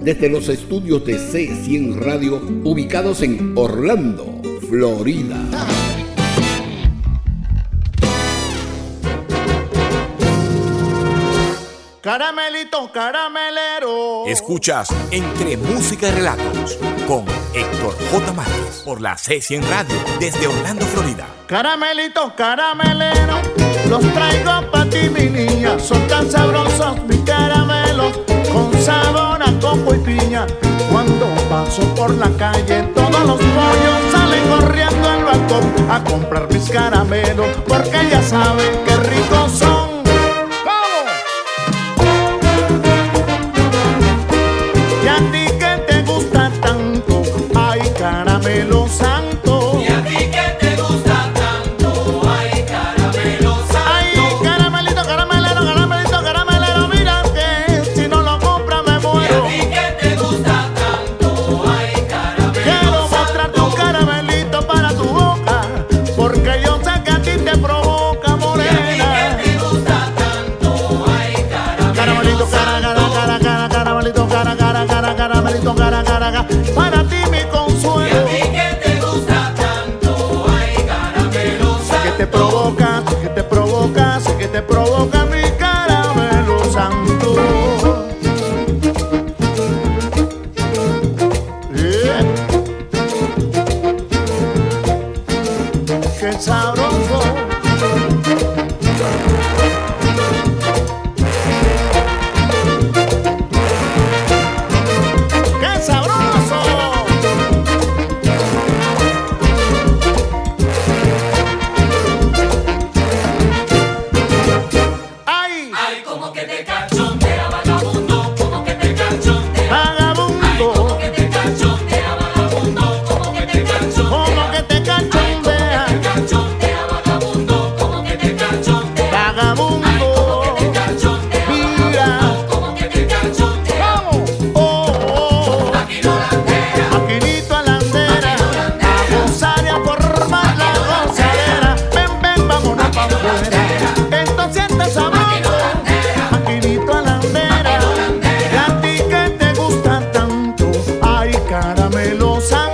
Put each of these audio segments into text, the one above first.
desde los estudios de C100 Radio ubicados en Orlando, Florida. Caramelito, caramelero. Escuchas Entre Música y Relatos con Héctor J. Márquez por la C100 Radio desde Orlando, Florida. Caramelito, caramelero. Los traigo para ti, mi niña. Son tan sabrosos mis caramelos sabor a coco y piña. Cuando paso por la calle, todos los pollos salen corriendo al balcón a comprar mis caramelos, porque ya saben qué ricos son. no sabe.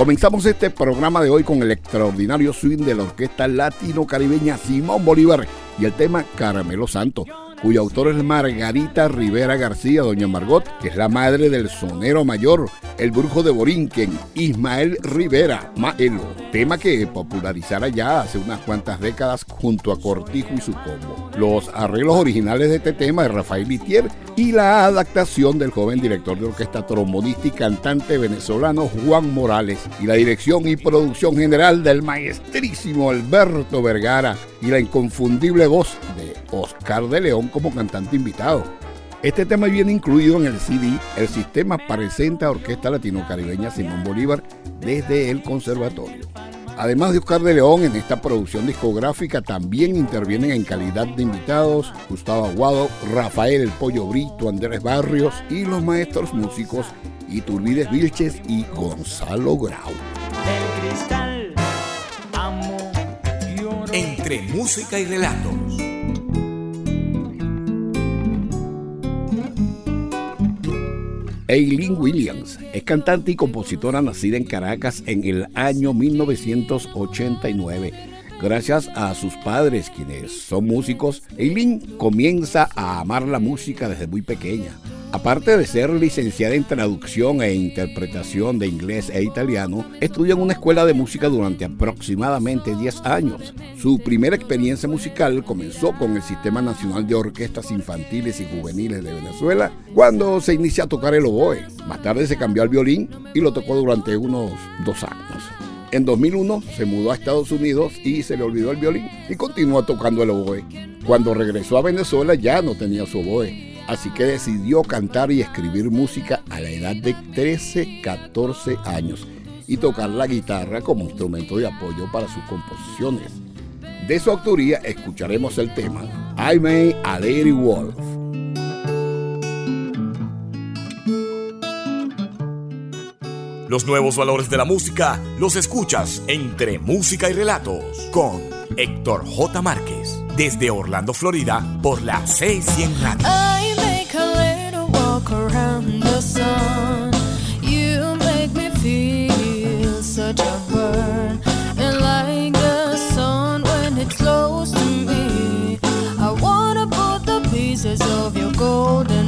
Comenzamos este programa de hoy con el extraordinario swing de la orquesta latino-caribeña Simón Bolívar y el tema Caramelo Santo cuyo autor es Margarita Rivera García, doña Margot, que es la madre del sonero mayor, el brujo de Borinquen, Ismael Rivera, Maelo, tema que popularizara ya hace unas cuantas décadas junto a Cortijo y su combo. Los arreglos originales de este tema de Rafael Litier y la adaptación del joven director de orquesta trombonista y cantante venezolano Juan Morales y la dirección y producción general del maestrísimo Alberto Vergara y la inconfundible voz de Oscar de León como cantante invitado. Este tema viene incluido en el CD El Sistema presenta Orquesta Latino-Caribeña Simón Bolívar desde el Conservatorio. Además de Oscar de León, en esta producción discográfica también intervienen en calidad de invitados Gustavo Aguado, Rafael El Pollo Brito, Andrés Barrios y los maestros músicos Iturbides Vilches y Gonzalo Grau. El cristal, amo. Entre música y relatos. Eileen Williams es cantante y compositora nacida en Caracas en el año 1989. Gracias a sus padres, quienes son músicos, Eileen comienza a amar la música desde muy pequeña. Aparte de ser licenciada en traducción e interpretación de inglés e italiano, estudió en una escuela de música durante aproximadamente 10 años. Su primera experiencia musical comenzó con el Sistema Nacional de Orquestas Infantiles y Juveniles de Venezuela, cuando se inicia a tocar el oboe. Más tarde se cambió al violín y lo tocó durante unos dos años. En 2001 se mudó a Estados Unidos y se le olvidó el violín y continuó tocando el oboe. Cuando regresó a Venezuela ya no tenía su oboe así que decidió cantar y escribir música a la edad de 13, 14 años y tocar la guitarra como instrumento de apoyo para sus composiciones. De su autoría escucharemos el tema I May a Lady Wolf. Los nuevos valores de la música los escuchas entre música y relatos con Héctor J. Márquez desde Orlando, Florida por la C100 Radio. The sun. You make me feel such a burn. And like the sun when it's close to me, I wanna put the pieces of your golden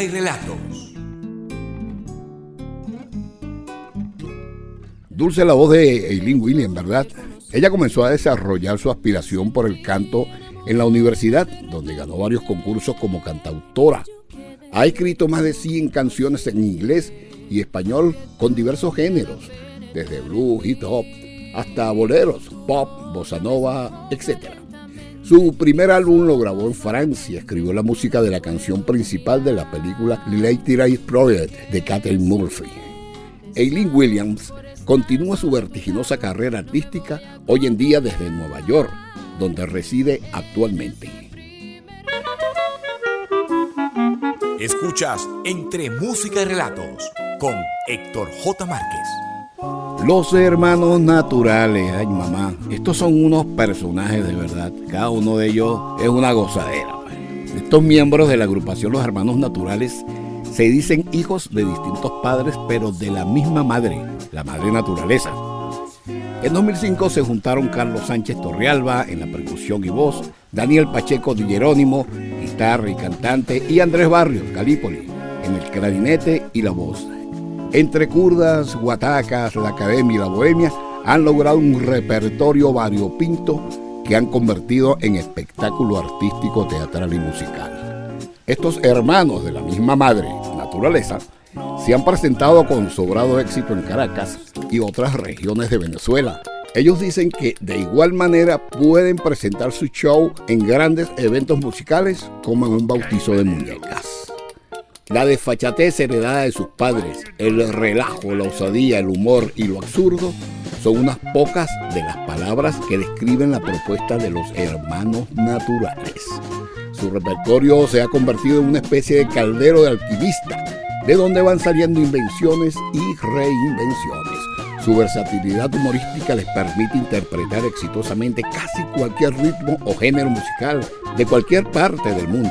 y relatos. Dulce la voz de Eileen Williams, ¿verdad? Ella comenzó a desarrollar su aspiración por el canto en la universidad, donde ganó varios concursos como cantautora. Ha escrito más de 100 canciones en inglés y español con diversos géneros, desde blues, hip hop, hasta boleros, pop, bossa nova, etc. Su primer álbum lo grabó en Francia, escribió la música de la canción principal de la película Lady Project de Catherine Murphy. Eileen Williams continúa su vertiginosa carrera artística hoy en día desde Nueva York, donde reside actualmente. Escuchas Entre Música y Relatos con Héctor J. Márquez. Los hermanos naturales, ay mamá, estos son unos personajes de verdad. Cada uno de ellos es una gozadera. pues. Estos miembros de la agrupación Los Hermanos Naturales se dicen hijos de distintos padres, pero de la misma madre, la madre naturaleza. En 2005 se juntaron Carlos Sánchez Torrealba en la percusión y voz, Daniel Pacheco Di Jerónimo, guitarra y cantante, y Andrés Barrios, Calípoli, en el clarinete y la voz. Entre curdas, guatacas, la academia y la bohemia han logrado un repertorio variopinto que han convertido en espectáculo artístico, teatral y musical. Estos hermanos de la misma madre, naturaleza, se han presentado con sobrado éxito en Caracas y otras regiones de Venezuela. Ellos dicen que de igual manera pueden presentar su show en grandes eventos musicales como en un bautizo de muñecas. La desfachatez heredada de sus padres, el relajo, la osadía, el humor y lo absurdo son unas pocas de las palabras que describen la propuesta de los hermanos naturales. Su repertorio se ha convertido en una especie de caldero de alquimista, de donde van saliendo invenciones y reinvenciones. Su versatilidad humorística les permite interpretar exitosamente casi cualquier ritmo o género musical de cualquier parte del mundo.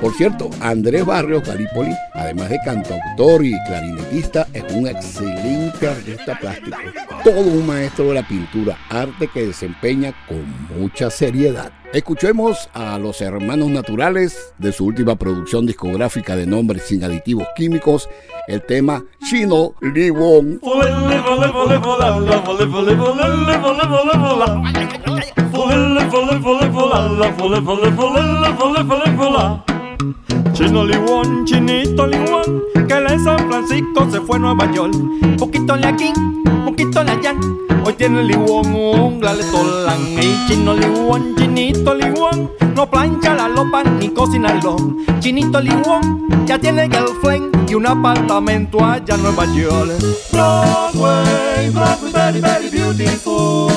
Por cierto, Andrés Barrios Galípoli, además de cantautor y clarinetista, es un excelente artista plástico, todo un maestro de la pintura, arte que desempeña con mucha seriedad. Escuchemos a los hermanos naturales de su última producción discográfica de nombre sin aditivos químicos, el tema Chino Liwon. Chino Liwon, chinito Liwon, que él en San Francisco se fue a Nueva York. Poquito le aquí, poquito le allá. Hoy tiene Liwon un tolan. Y chino Liwon, chinito Liwon, no plancha la lopa ni cocinarlo. Chinito Liwon, ya tiene girlfriend y un apartamento allá en Nueva York. Broadway, Broadway, very, very beautiful.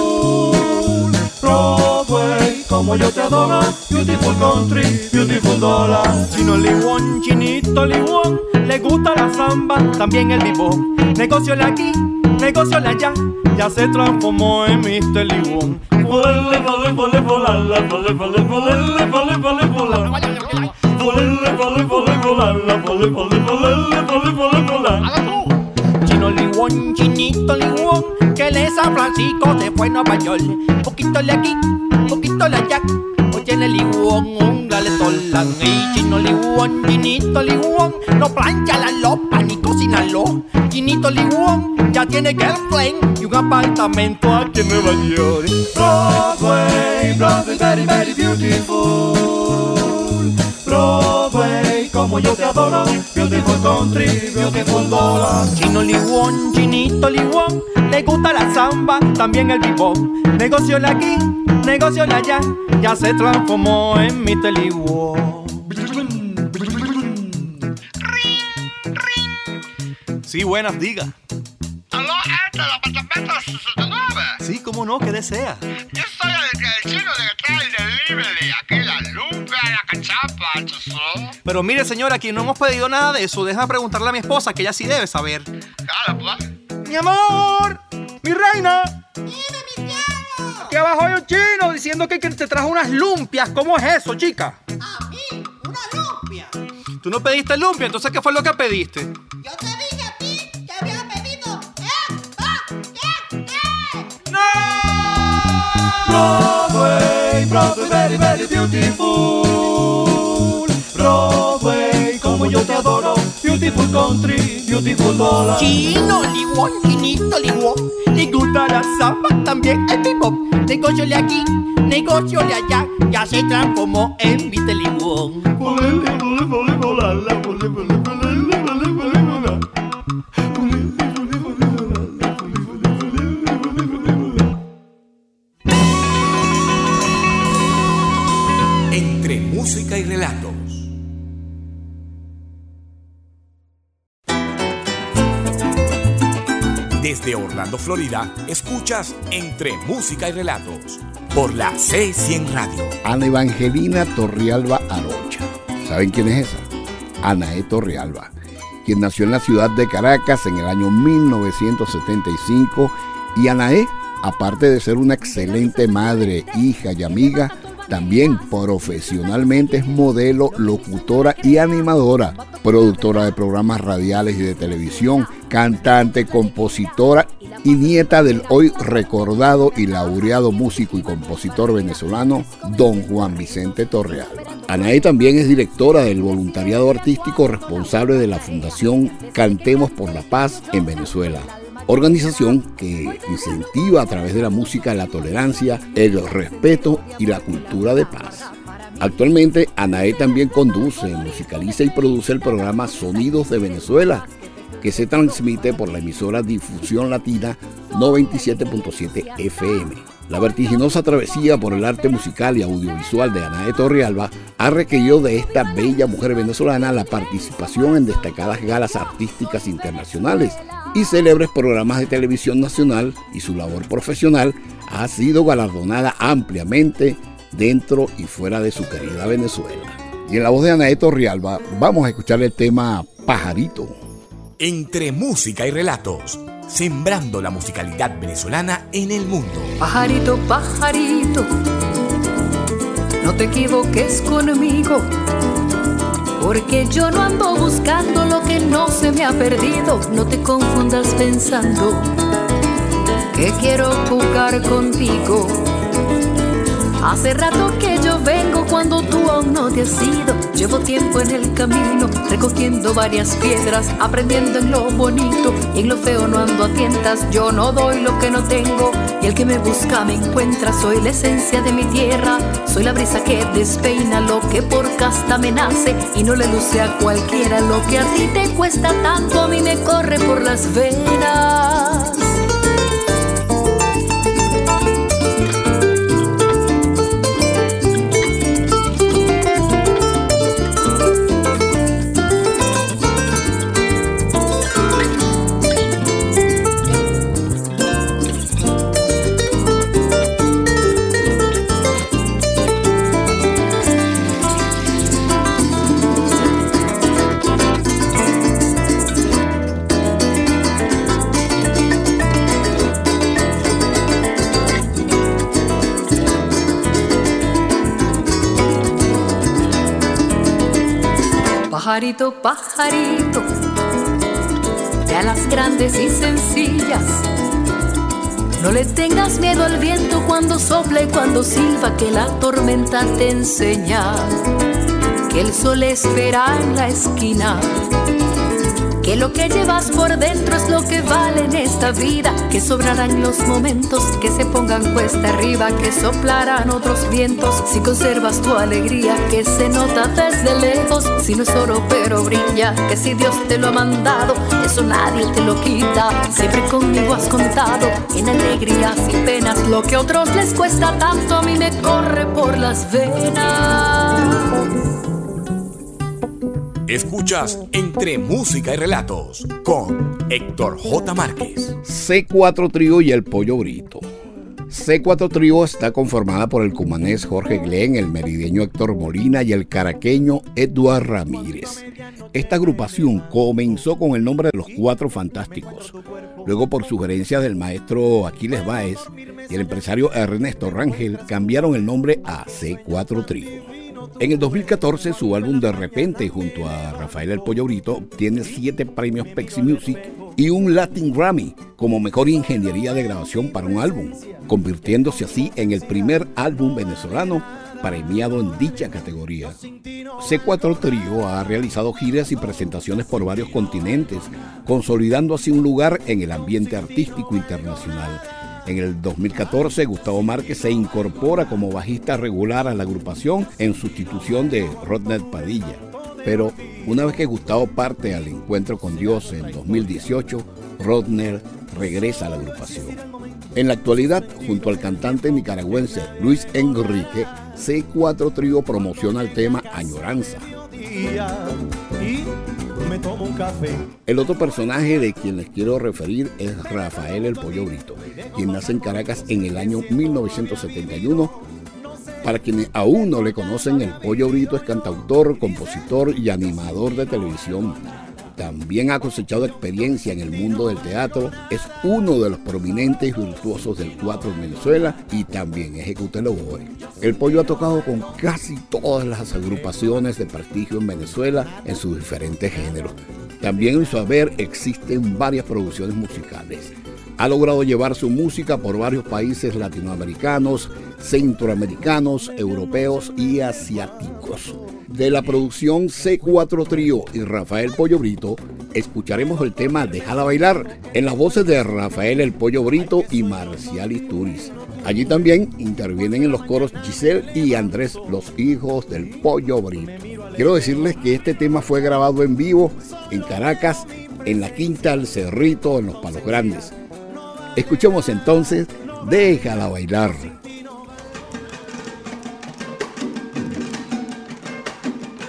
Broadway, como yo te adoro. Beautiful country, beautiful dollar. Chino Liwon, chinito Liwon, le gusta la samba, también el vivo. Negocio le aquí, negocio le allá, ya se transformó en Mr. Liwon. Chino Liwon, chinito Liwon, es San Francisco se fue a Nueva York. Poquito le aquí, poquito le allá. Tiene Liwon un galetolan. Y chino Liwon, chinito no plancha la lopa ni cocinarlo. Chinito Liwon ya tiene girlfriend y un apartamento aquí en Nueva York. Broadway, Broadway, very, very beautiful. Broadway, como yo te adoro. Beautiful country, beautiful dollar. Chino Liwon, chinito Liwon, le gusta la samba, también el bebop. Negocio aquí, negocio allá, ya se transformó en Mr. Liwon. Sí, buenas, diga. Aló, este, el apartamento 69. Sí, cómo no, que desea. Yo soy el, el chino de que trae el delivery. Aquí la lupa, Pero mire, señora, aquí no hemos pedido nada de eso. Deja preguntarle a mi esposa, que ella sí debe saber. Claro, pues. ¡Mi amor! ¡Mi reina! Aquí abajo hay un chino diciendo que, te trajo unas lumpias. ¿Cómo es eso, chica? A mí, una lumpia. Tú no pediste lumpia, entonces ¿qué fue lo que pediste? Yo te dije a ti que había pedido espagueti. Broadway, Broadway, very, very beautiful. Broadway, como yo te adoro. Beautiful country, beautiful dollar. Chino Liwon, chinito Liwon. Le gusta la samba, también el bebop. Negocio le aquí, negocio le allá. Ya se transformó en Mr. Liwon. Escuchas Entre Música y Relatos por la C100 Radio. Ana Evangelina Torrialba Arocha. ¿Saben quién es esa? Anae Torrialba, quien nació en la ciudad de Caracas en el año 1975 y Anae, aparte de ser una excelente madre, hija y amiga, también profesionalmente es modelo, locutora y animadora, productora de programas radiales y de televisión, cantante, compositora y nieta del hoy recordado y laureado músico y compositor venezolano Don Juan Vicente Torrealba. Anaí también es directora del voluntariado artístico responsable de la Fundación Cantemos por la Paz en Venezuela organización que incentiva a través de la música la tolerancia, el respeto y la cultura de paz. Actualmente, Anae también conduce, musicaliza y produce el programa Sonidos de Venezuela, que se transmite por la emisora Difusión Latina 97.7 FM. La vertiginosa travesía por el arte musical y audiovisual de Anae Torrealba ha requerido de esta bella mujer venezolana la participación en destacadas galas artísticas internacionales y célebres programas de televisión nacional y su labor profesional ha sido galardonada ampliamente dentro y fuera de su querida Venezuela. Y en la voz de Anae Torrialba vamos a escuchar el tema Pajarito. Entre música y relatos, sembrando la musicalidad venezolana en el mundo. Pajarito, pajarito, no te equivoques conmigo porque yo no ando buscando lo que no se me ha perdido. No te confundas pensando que quiero jugar contigo. Hace rato que cuando tú aún no te has ido. Llevo tiempo en el camino, recogiendo varias piedras, aprendiendo en lo bonito y en lo feo no ando a tientas. Yo no doy lo que no tengo y el que me busca me encuentra. Soy la esencia de mi tierra, soy la brisa que despeina lo que por casta me nace y no le luce a cualquiera. Lo que a ti te cuesta tanto a mí me corre por las venas. Pajarito, pajarito, de alas grandes y sencillas. No le tengas miedo al viento cuando sopla y cuando silba, que la tormenta te enseña. Que el sol espera en la esquina que lo que llevas por dentro es lo que vale en esta vida, que sobrarán los momentos que se pongan cuesta arriba, que soplarán otros vientos. Si conservas tu alegría, que se nota desde lejos, si no es oro pero brilla, que si Dios te lo ha mandado, eso nadie te lo quita, siempre conmigo has contado, en alegrías y penas, lo que a otros les cuesta tanto, a mí me corre por las venas. Escuchas Entre Música y Relatos con Héctor J. Márquez. C4 Trío y el Pollo Brito. C4 Trío está conformada por el cumanés Jorge Glenn, el merideño Héctor Molina y el caraqueño Eduard Ramírez. Esta agrupación comenzó con el nombre de los Cuatro Fantásticos. Luego, por sugerencia del maestro Aquiles Báez y el empresario Ernesto Rangel, cambiaron el nombre a C4 Trío. En el 2014, su álbum De Repente, junto a Rafael El Pollo Brito, obtiene siete premios Pexi Music y un Latin Grammy como mejor ingeniería de grabación para un álbum, convirtiéndose así en el primer álbum venezolano premiado en dicha categoría. C4 Trio ha realizado giras y presentaciones por varios continentes, consolidando así un lugar en el ambiente artístico internacional en el 2014, Gustavo Márquez se incorpora como bajista regular a la agrupación en sustitución de Rodney Padilla. Pero una vez que Gustavo parte al encuentro con Dios en 2018, Rodner regresa a la agrupación. En la actualidad, junto al cantante nicaragüense Luis Enrique, C4 Trío promociona el tema Añoranza. El otro personaje de quien les quiero referir es Rafael el Pollo Brito, quien nace en Caracas en el año 1971. Para quienes aún no le conocen, el Pollo Brito es cantautor, compositor y animador de televisión. También ha cosechado experiencia en el mundo del teatro, es uno de los prominentes y virtuosos del teatro en Venezuela y también ejecuta el oboe. El pollo ha tocado con casi todas las agrupaciones de prestigio en Venezuela en sus diferentes géneros. También en su haber existen varias producciones musicales. Ha logrado llevar su música por varios países latinoamericanos, centroamericanos, europeos y asiáticos. De la producción C4 Trío y Rafael Pollo Brito, escucharemos el tema Déjala bailar en las voces de Rafael el Pollo Brito y Marcial Isturiz. Allí también intervienen en los coros Giselle y Andrés, los hijos del Pollo Brito. Quiero decirles que este tema fue grabado en vivo en Caracas, en la Quinta del Cerrito, en los Palos Grandes. Escuchemos entonces Déjala bailar.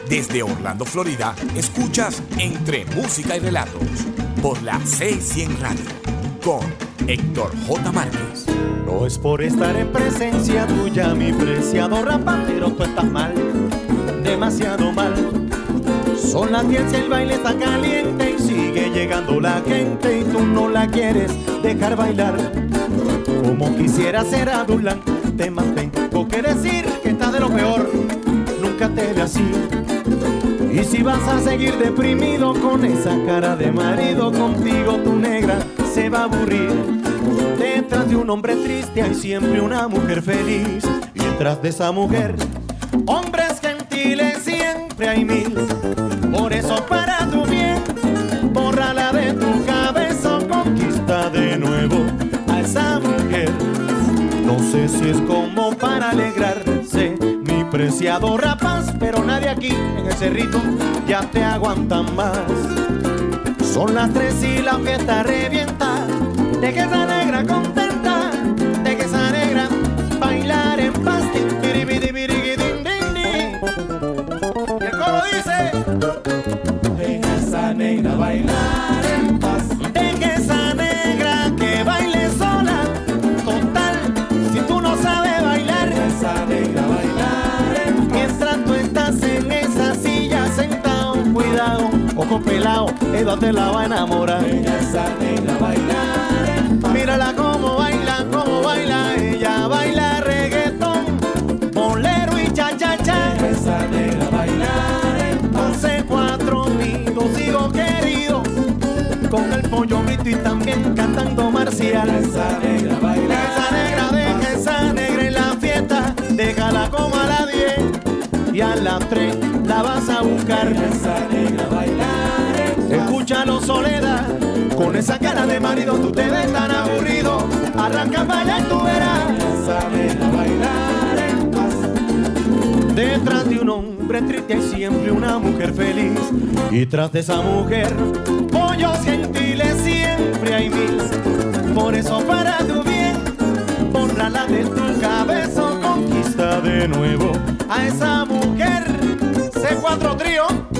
Desde Orlando, Florida, escuchas Entre Música y Relatos por la 600 Radio con Héctor J. Márquez. No es por estar en presencia tuya, mi preciado rapa, pero tú estás mal, demasiado mal. Son las 10 y el baile está caliente y sigue llegando la gente y tú no la quieres dejar bailar. Como quisiera ser adulante, más tengo que decir que estás de lo peor, nunca te ve así. Y si vas a seguir deprimido con esa cara de marido, contigo tu negra se va a aburrir. Detrás de un hombre triste hay siempre una mujer feliz. Y detrás de esa mujer, hombres siempre hay mil. Por eso para tu bien, bórrala de tu cabeza, conquista de nuevo a esa mujer. No sé si es como para alegrarse, mi preciado rapaz, pero nadie aquí en el cerrito ya te aguantan más. Son las tres y la fiesta revienta, de que esa negra contenta, de que esa negra bailar en paz. Negra bailar en paz. Deja esa negra que baile sola, total, si tú no sabes bailar, esa negra bailar en paz. Mientras tú estás en esa silla sentado, cuidado, ojo pelado, ella te la va a enamorar. Deja esa negra bailar en paz. Mírala cómo baila, querido con el pollo grito y también cantando marcial. Esa negra baila. Esa negra, deja esa negra en la fiesta, déjala como a las 10 y a las 3 la vas a buscar. Esa negra bailar. Escúchalo soledad, con esa cara de marido tú te ves tan aburrido. Arranca a bailar tú verás. Esa negra bailar en paz. Detrás de un hombre triste hay siempre una mujer feliz. Y tras de esa mujer, pollos gentiles siempre hay mil. Por eso para tu bien, bórrala de tu cabeza, conquista de nuevo a esa mujer. C4 trío.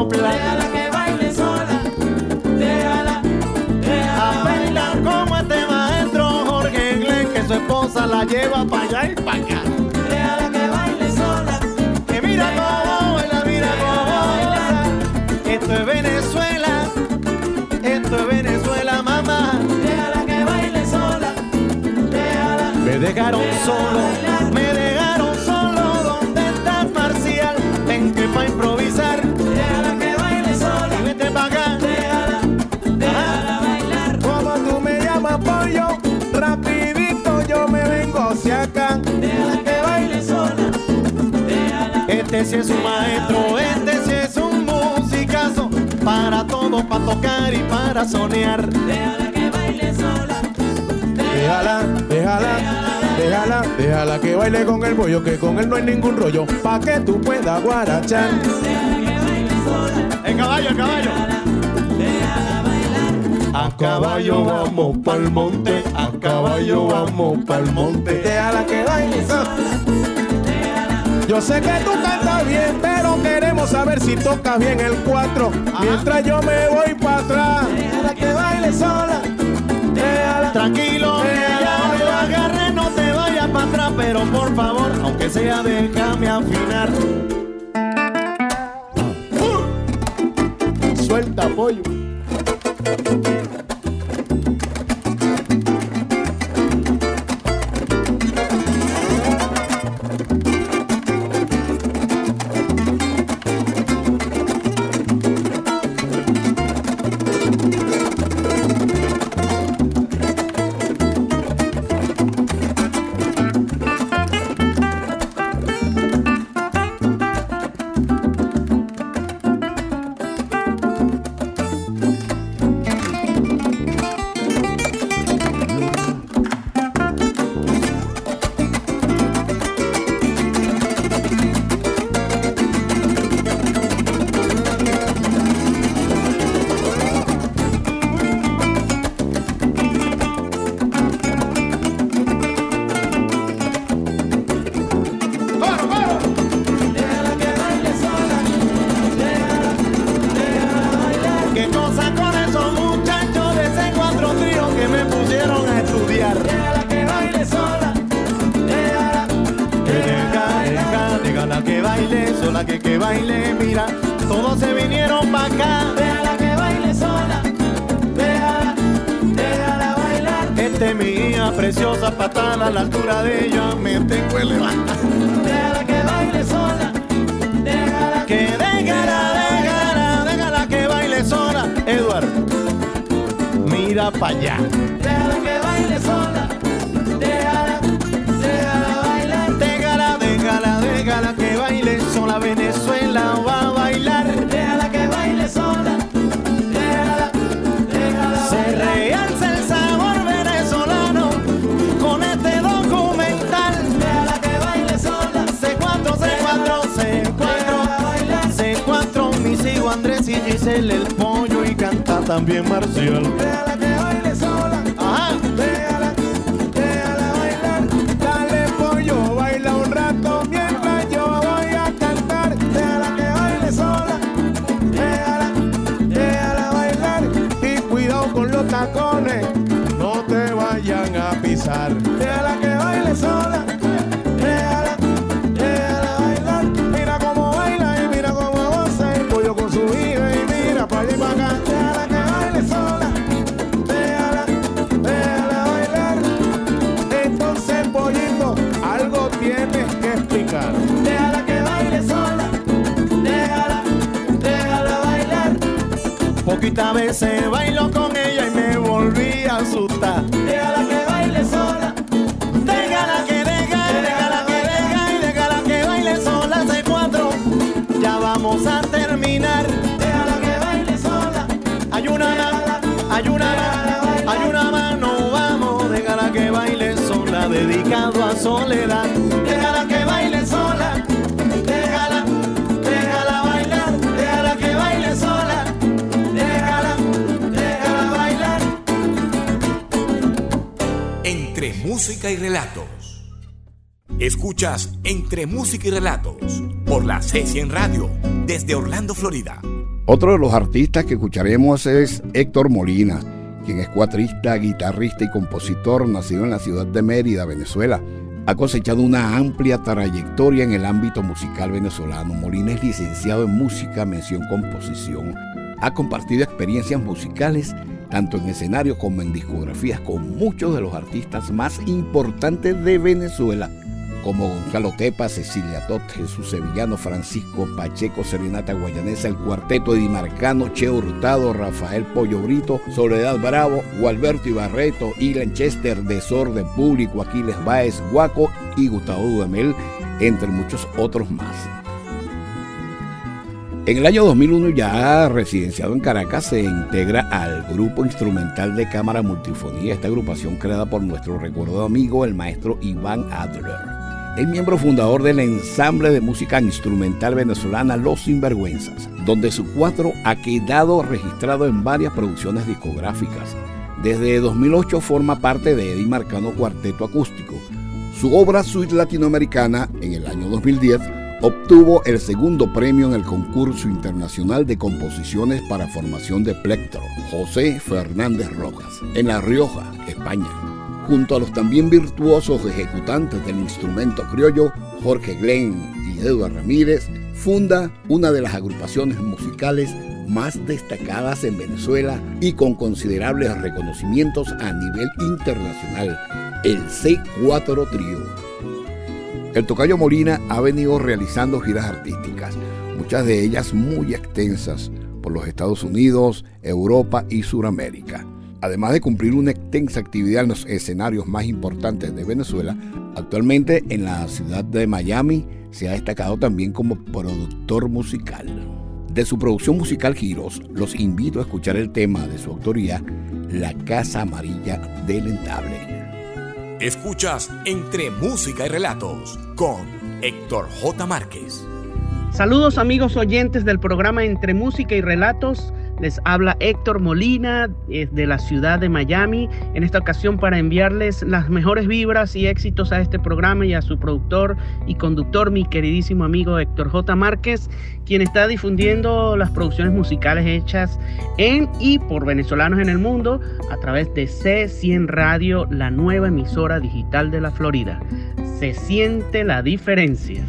Soplar. Déjala que baile sola. Déjala, déjala. A bailar como este maestro Jorge Inglés que su esposa la lleva para allá y para acá. Déjala que baile sola. Que mira cómo baila, mira cómo baila. Esto es Venezuela. Esto es Venezuela, mamá. Déjala que baile sola. Déjala. Me dejaron solo, Este sí es un maestro, este sí es un musicazo. Para todo, para tocar y para soñar. Déjala que baile sola. Déjala, déjala, déjala, déjala que baile con el bollo, que con él no hay ningún rollo, pa' que tú puedas guarachar. El caballo, el caballo. A caballo vamos pa'l monte, a caballo vamos pa'l monte. Déjala que baile sola. Yo sé que tú cantas bien, pero queremos saber si tocas bien el 4. Mientras yo me voy para atrás. Déjala que baile sola. Déjala. Tranquilo, no lo agarre, no te vayas para atrás, pero por favor, aunque sea, déjame afinar. Suelta pollo. Acá. Déjala que baile sola. Déjala. Déjala bailar. Este mi hija preciosa patada a la altura de ella, me tengo elevada. Déjala que baile sola. Déjala. Que déjala, déjala, déjala que baile sola. Edward, mira para allá. Déjala que baile sola. Déjala. Déjala bailar. Déjala, déjala, déjala que baile sola. Venezuela va Giselle, el pollo y canta también Marcial. Poquitas veces bailo con ella y me volví a asustar. Déjala que baile sola. Déjala que deja, déjala que deja y déjala que baile sola C4. Ya vamos a terminar. Déjala que baile sola. Hay una hay una hay una mano, vamos, déjala que baile sola, dedicado a soledad. Déjala que baile sola, música y relatos. Escuchas Entre música y relatos por la C100 Radio desde Orlando, Florida. Otro de los artistas que escucharemos es Héctor Molina, quien es cuatrista, guitarrista y compositor nacido en la ciudad de Mérida, Venezuela. Ha cosechado una amplia trayectoria en el ámbito musical venezolano. Molina es licenciado en música, mención composición. Ha compartido experiencias musicales tanto en escenarios como en discografías con muchos de los artistas más importantes de Venezuela, como Gonzalo Tepa, Cecilia Tot, Jesús Sevillano, Francisco Pacheco, Serenata Guayanesa, el Cuarteto Edimarcano, Che Hurtado, Rafael Pollo Brito, Soledad Bravo, Gualberto Ibarreto, Ilan Chester, Desorden Público, Aquiles Báez, Guaco y Gustavo Dudamel, entre muchos otros más. En el año 2001, ya residenciado en Caracas, se integra al grupo instrumental de cámara multifonía, esta agrupación creada por nuestro recordado amigo, el maestro Iván Adler. El miembro fundador del ensamble de música instrumental venezolana Los Sinvergüenzas, donde su cuatro ha quedado registrado en varias producciones discográficas. Desde 2008 forma parte de Eddie Marcano Cuarteto Acústico. Su obra Suite Latinoamericana, en el año 2010, obtuvo el segundo premio en el concurso internacional de composiciones para formación de plectro José Fernández Rojas, en La Rioja, España junto a los también virtuosos ejecutantes del instrumento criollo, Jorge Glenn y Eduardo Ramírez, funda una de las agrupaciones musicales más destacadas en Venezuela y con considerables reconocimientos a nivel internacional, el C4 Trío. El Tocayo Molina ha venido realizando giras artísticas, muchas de ellas muy extensas, por los Estados Unidos, Europa y Sudamérica. Además de cumplir una extensa actividad en los escenarios más importantes de Venezuela, actualmente en la ciudad de Miami se ha destacado también como productor musical. De su producción musical Giros, los invito a escuchar el tema de su autoría, La Casa Amarilla del Entable. Escuchas entre música y relatos con Héctor J. Márquez. Saludos amigos oyentes del programa Entre Música y Relatos. Les habla Héctor Molina de la ciudad de Miami, en esta ocasión para enviarles las mejores vibras y éxitos a este programa y a su productor y conductor, mi queridísimo amigo Héctor J. Márquez, quien está difundiendo las producciones musicales hechas en y por venezolanos en el mundo a través de C100 Radio, la nueva emisora digital de la Florida. Se siente la diferencia.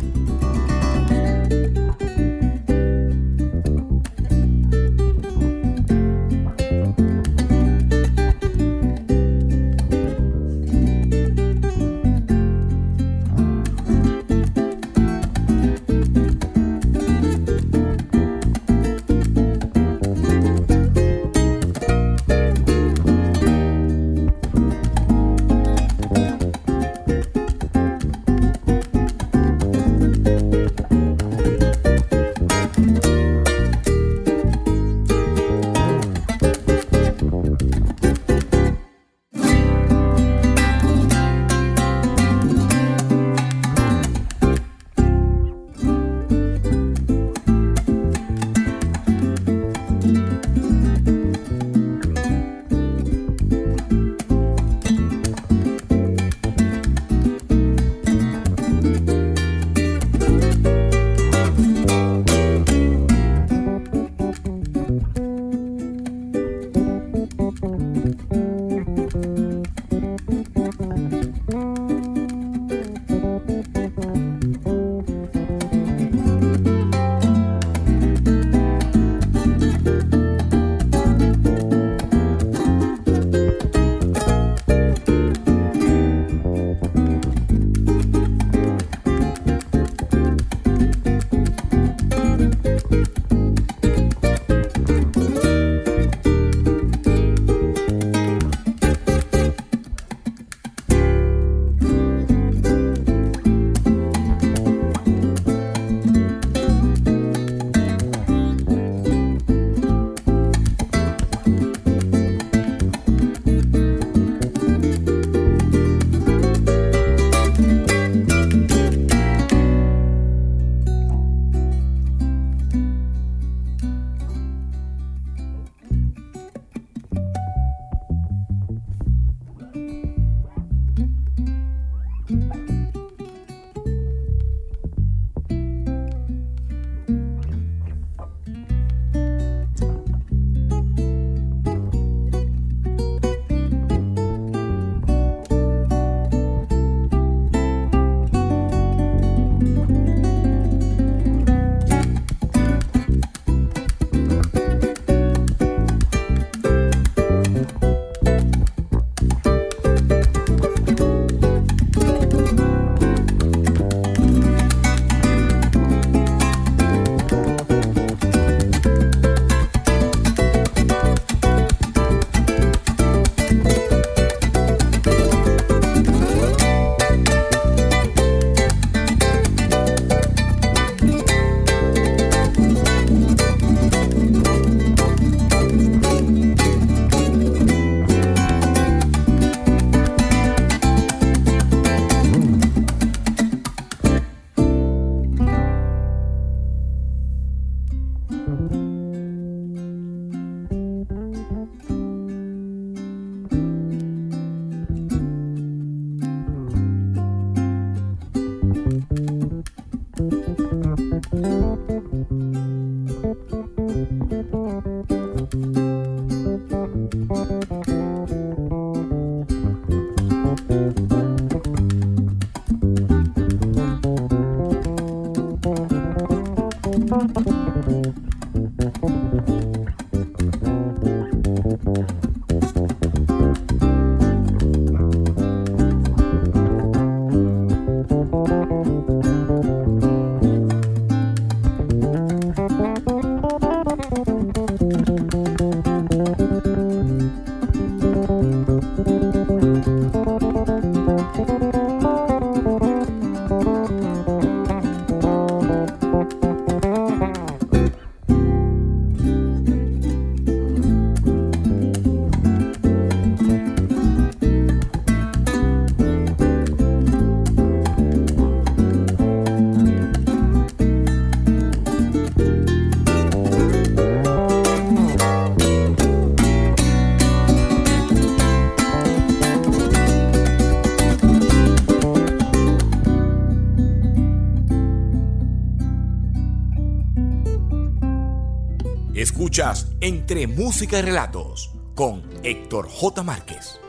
Entre Música y Relatos con Héctor J. Márquez.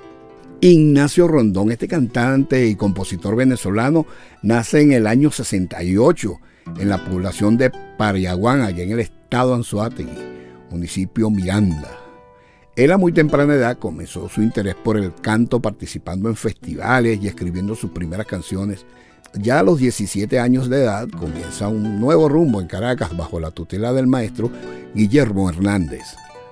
Ignacio Rondón, este cantante y compositor venezolano, nace en el año 68 en la población de Pariaguán, allá en el estado Anzoátegui, municipio Miranda. Él a muy temprana edad comenzó su interés por el canto participando en festivales y escribiendo sus primeras canciones. Ya a los 17 años de edad comienza un nuevo rumbo en Caracas bajo la tutela del maestro Guillermo Hernández.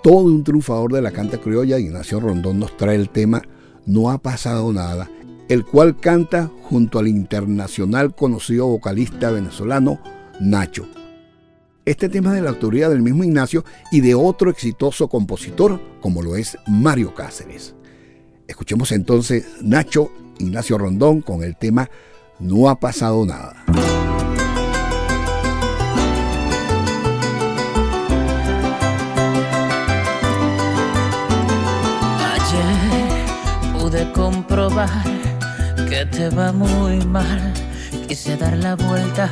Todo un triunfador de la canta criolla, Ignacio Rondón nos trae el tema No ha pasado nada, el cual canta junto al internacional conocido vocalista venezolano Nacho. Este tema es de la autoría del mismo Ignacio y de otro exitoso compositor como lo es Mario Cáceres. Escuchemos entonces Nacho Ignacio Rondón con el tema No ha pasado nada. Ayer pude comprobar que te va muy mal. Quise dar la vuelta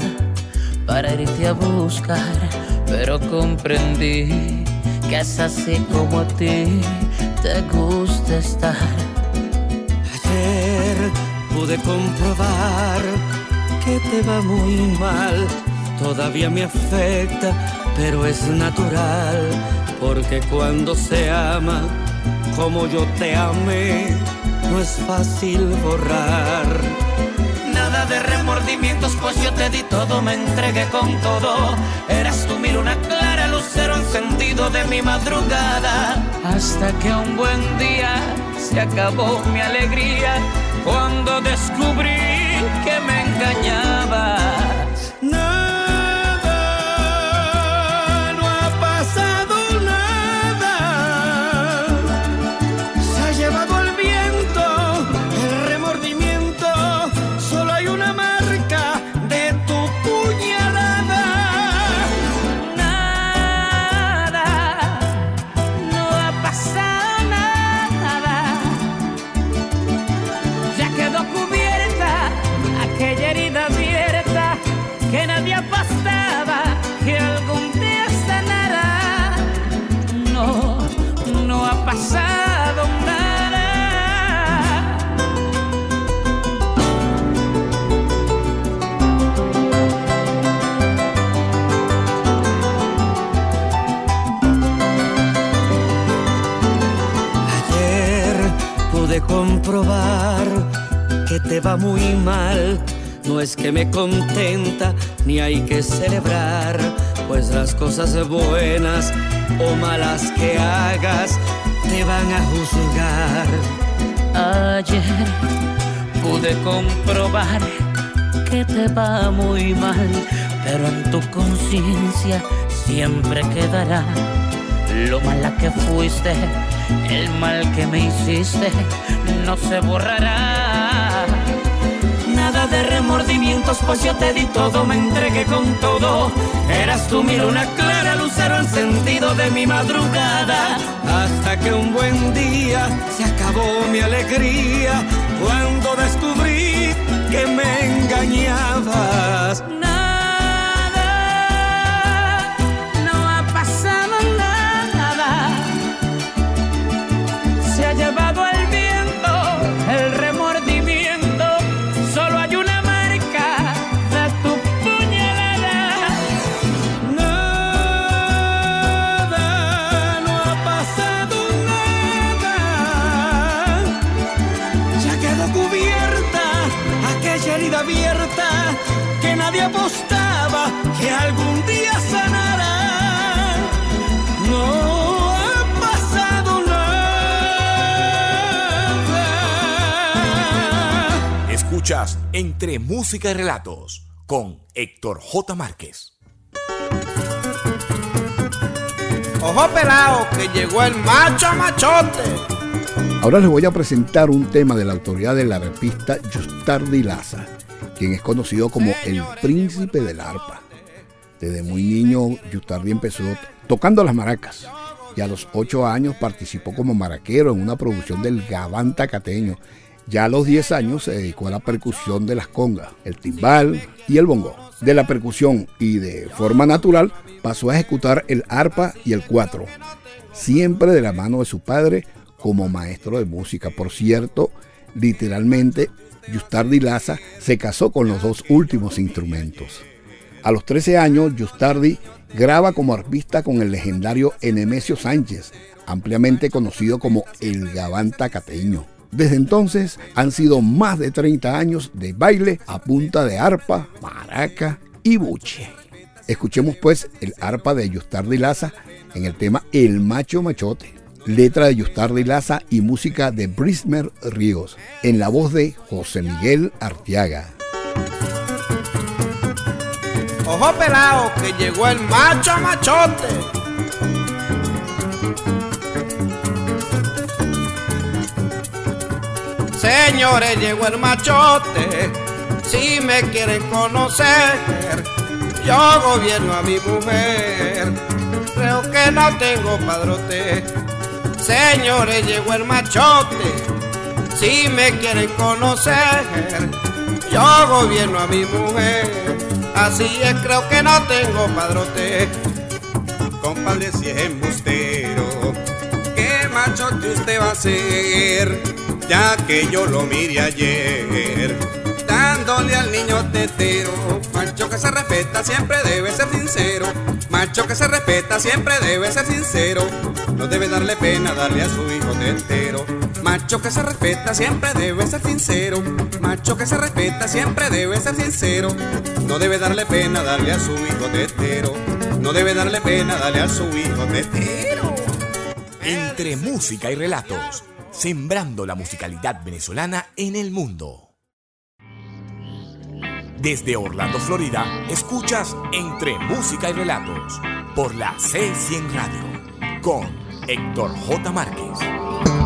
para irte a buscar, pero comprendí que es así como a ti te gusta estar. Pude comprobar que te va muy mal. Todavía me afecta, pero es natural, porque cuando se ama como yo te amé, no es fácil borrar. Nada de remordimientos, pues yo te di todo, me entregué con todo. Eras tú mi luna clara, lucero encendido de mi madrugada. Hasta que un buen día se acabó mi alegría cuando descubrí que me engañabas. Comprobar que te va muy mal. No es que me contenta ni hay que celebrar, pues las cosas buenas o malas que hagas te van a juzgar. Ayer pude comprobar que te va muy mal, pero en tu conciencia siempre quedará lo mala que fuiste, el mal que me hiciste, no se borrará. Nada de remordimientos, pues yo te di todo, me entregué con todo. Eras tú mi luna clara, lucero encendido de mi madrugada. Hasta que un buen día se acabó mi alegría cuando descubrí que me engañabas. Escuchas Entre Música y Relatos con Héctor J. Márquez. Ojo pelado, que llegó el macho machote. Ahora les voy a presentar un tema de la autoridad del arpista Justardi Laza, quien es conocido como el príncipe del arpa. Desde muy niño, Justardi empezó tocando las maracas y a los ocho años participó como maraquero en una producción del Gabán Tacateño. Ya a los 10 años se dedicó a la percusión de las congas, el timbal y el bongo. De la percusión y de forma natural pasó a ejecutar el arpa y el cuatro, siempre de la mano de su padre como maestro de música. Por cierto, literalmente, Justardi Laza se casó con los dos últimos instrumentos. A los 13 años, Justardi graba como arpista con el legendario Enemesio Sánchez, ampliamente conocido como el Gabán Tacateño. Desde entonces han sido más de 30 años de baile a punta de arpa, maraca y buche. Escuchemos pues el arpa de Justardi Laza en el tema El Macho Machote, letra de Justardi Laza y música de Brismer Ríos, en la voz de José Miguel Artiaga. Ojo pelado, que llegó el macho machote. Señores, llegó el machote. Si me quieren conocer, yo gobierno a mi mujer. Creo que no tengo padrote. Señores, llegó el machote. Si me quieren conocer, yo gobierno a mi mujer. Así es, creo que no tengo padrote. Compadre, si es embustero, ¿qué machote usted va a ser? Ya que yo lo miré ayer, dándole al niño tetero. Macho que se respeta siempre debe ser sincero. Macho que se respeta siempre debe ser sincero. No debe darle pena darle a su hijo tetero. Macho que se respeta siempre debe ser sincero. Macho que se respeta siempre debe ser sincero. No debe darle pena darle a su hijo tetero. No debe darle pena darle a su hijo tetero. Entre música y relatos, sembrando la musicalidad venezolana en el mundo. Desde Orlando, Florida, escuchas Entre música y relatos por la C100 Radio con Héctor J. Márquez.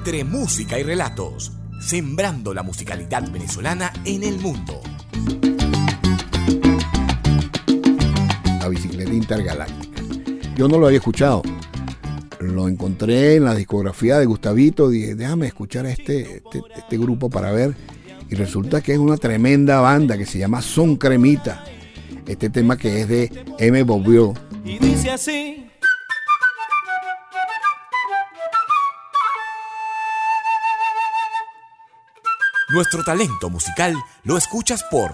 Entre música y relatos, sembrando la musicalidad venezolana en el mundo. La bicicleta intergaláctica. Yo no lo había escuchado. Lo encontré en la discografía de Gustavito. Dije, déjame escuchar a este, este, este grupo para ver. Y resulta que es una tremenda banda que se llama Son Cremita. Este tema que es de M. Bobbio. Y dice así. Nuestro talento musical lo escuchas por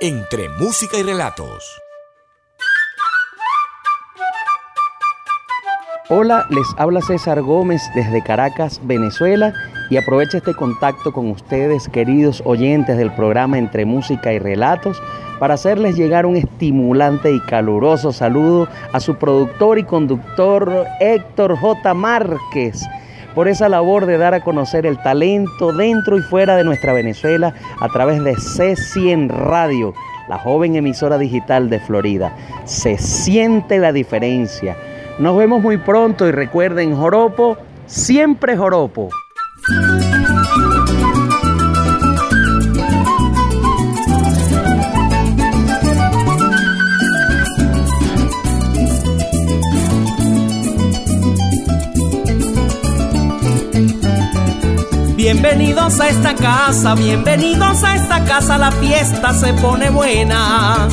Entre Música y Relatos. Hola, les habla César Gómez desde Caracas, Venezuela, y aprovecho este contacto con ustedes, queridos oyentes del programa Entre Música y Relatos, para hacerles llegar un estimulante y caluroso saludo a su productor y conductor Héctor J. Márquez por esa labor de dar a conocer el talento dentro y fuera de nuestra Venezuela a través de C100 Radio, la joven emisora digital de Florida. Se siente la diferencia. Nos vemos muy pronto y recuerden, Joropo, siempre Joropo. Bienvenidos a esta casa, bienvenidos a esta casa, la fiesta se pone buena.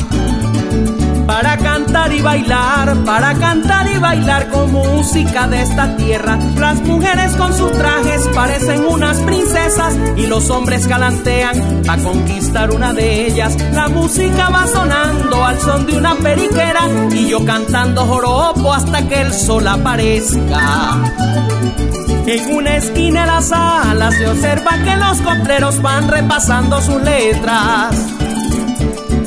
Para cantar y bailar, para cantar y bailar con música de esta tierra. Las mujeres con sus trajes parecen unas princesas y los hombres galantean a conquistar una de ellas. La música va sonando al son de una periquera y yo cantando joropo hasta que el sol aparezca. En una esquina de la sala se observa que los copleros van repasando sus letras.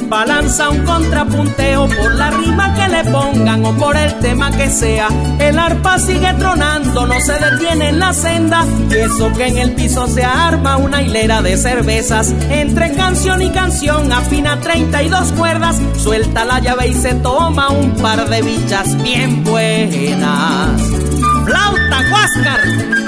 Balanza un contrapunteo por la rima que le pongan o por el tema que sea. El arpa sigue tronando, no se detiene en la senda. Y eso que en el piso se arma una hilera de cervezas. Entre canción y canción afina 32 cuerdas. Suelta la llave y se toma un par de bichas bien buenas. Flauta Huáscar.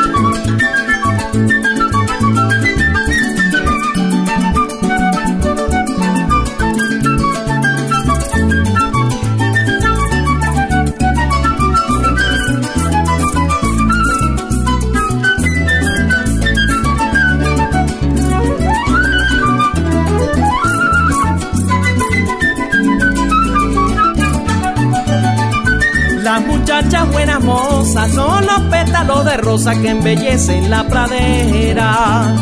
Buenas mozas son los pétalos de rosa que embellecen la pradera.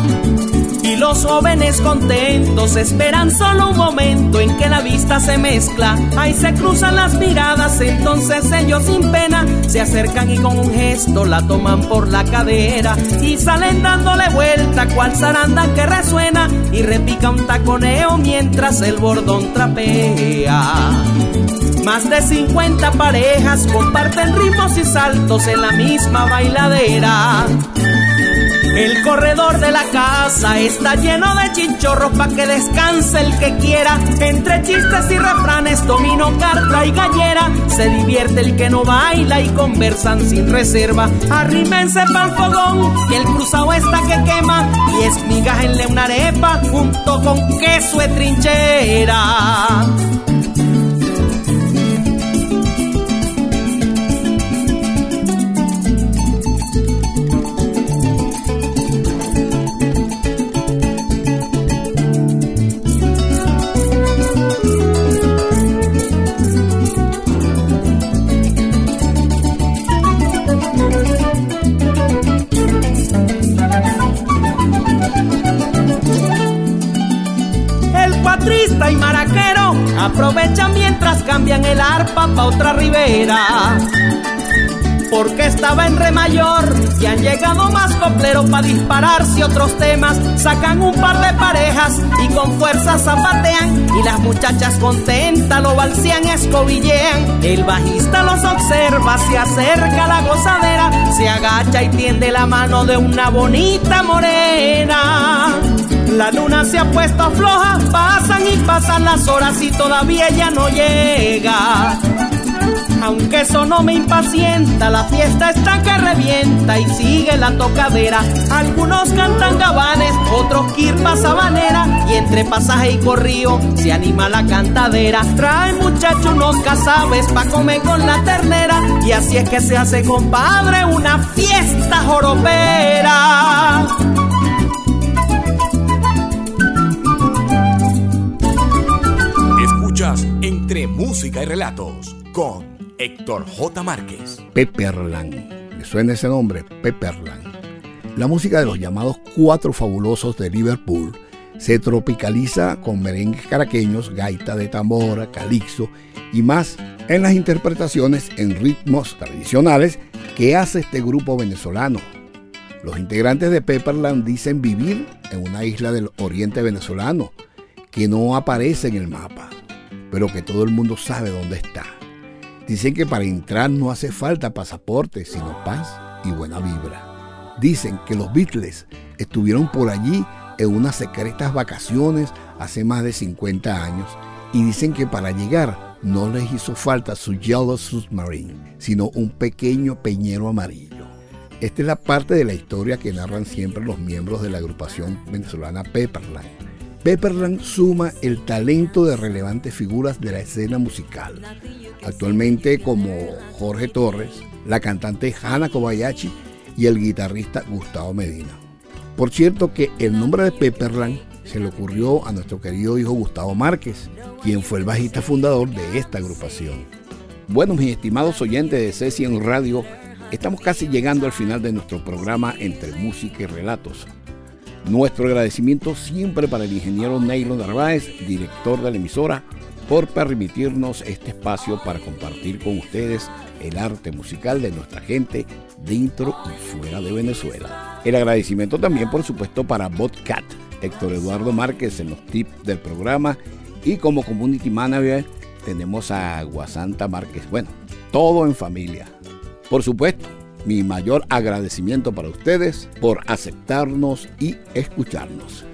Y los jóvenes contentos esperan solo un momento en que la vista se mezcla. Ahí se cruzan las miradas, entonces ellos sin pena se acercan y con un gesto la toman por la cadera. Y salen dándole vuelta cual zaranda que resuena y repica un taconeo mientras el bordón trapea. Más de 50 parejas comparten ritmos y saltos en la misma bailadera. El corredor de la casa está lleno de chinchorros pa' que descanse el que quiera. Entre chistes y refranes, domino, carta y gallera. Se divierte el que no baila y conversan sin reserva. Arrímense pa'l fogón, que el cruzado está que quema. Y esmigájenle una arepa junto con queso de trinchera. Estaba en re mayor y han llegado más copleros para dispararse otros temas. Sacan un par de parejas y con fuerza zapatean. Y las muchachas contentas lo balsean, escobillean. El bajista los observa, se acerca a la gozadera, se agacha y tiende la mano de una bonita morena. La luna se ha puesto floja, pasan y pasan las horas y todavía ella no llega. Aunque eso no me impacienta, la fiesta está que revienta y sigue la tocadera. Algunos cantan gabanes, otros kirpa sabanera y entre pasaje y corrío se anima la cantadera. Trae muchachos unos casabes pa' comer con la ternera y así es que se hace compadre una fiesta joropera. Escuchas entre música y relatos con Héctor J. Márquez. Pepperland. ¿Le suena ese nombre? Pepperland. La música de los llamados Cuatro Fabulosos de Liverpool se tropicaliza con merengues caraqueños, gaita de tambora, calixo y más en las interpretaciones en ritmos tradicionales que hace este grupo venezolano. Los integrantes de Pepperland dicen vivir en una isla del oriente venezolano que no aparece en el mapa, pero que todo el mundo sabe dónde está. Dicen que para entrar no hace falta pasaporte, sino paz y buena vibra. Dicen que los Beatles estuvieron por allí en unas secretas vacaciones hace más de 50 años y dicen que para llegar no les hizo falta su Yellow Submarine, sino un pequeño peñero amarillo. Esta es la parte de la historia que narran siempre los miembros de la agrupación venezolana Pepperland. Pepperland suma el talento de relevantes figuras de la escena musical, actualmente como Jorge Torres, la cantante Hana Kobayashi y el guitarrista Gustavo Medina. Por cierto que el nombre de Pepperland se le ocurrió a nuestro querido hijo Gustavo Márquez, quien fue el bajista fundador de esta agrupación. Bueno, mis estimados oyentes de Ceci en Radio, estamos casi llegando al final de nuestro programa Entre Música y Relatos. Nuestro agradecimiento siempre para el ingeniero Neilo Narváez, director de la emisora, por permitirnos este espacio para compartir con ustedes el arte musical de nuestra gente dentro y fuera de Venezuela. El agradecimiento también, por supuesto, para Botcat, Héctor Eduardo Márquez en los tips del programa y como community manager tenemos a Guasanta Márquez. Bueno, todo en familia. Por supuesto, mi mayor agradecimiento para ustedes por aceptarnos y escucharnos.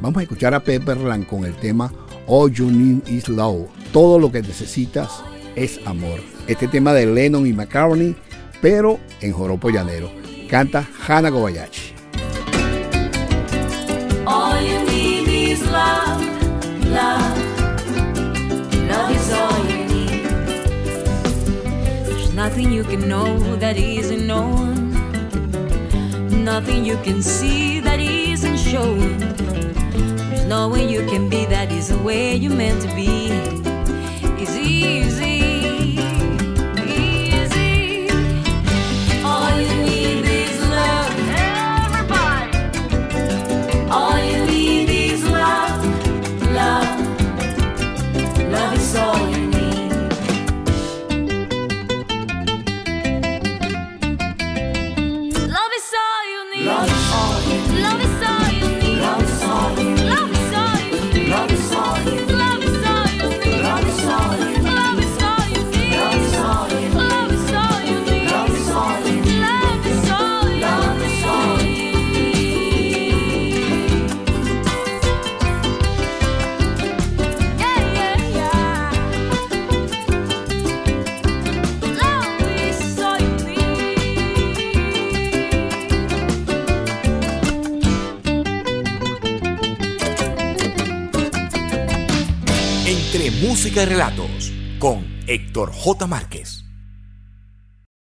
Vamos a escuchar a Pepperland con el tema All You Need Is Love. Todo lo que necesitas es amor. Este tema de Lennon y McCartney, pero en joropo llanero. Canta Hana Kobayashi. All you need is love, love. Love is all you need. There's nothing you can know that isn't known. Nothing you can see that isn't shown. Way you can be that is the way you're meant to be. It's. Easy. Música y relatos con Héctor J. Márquez.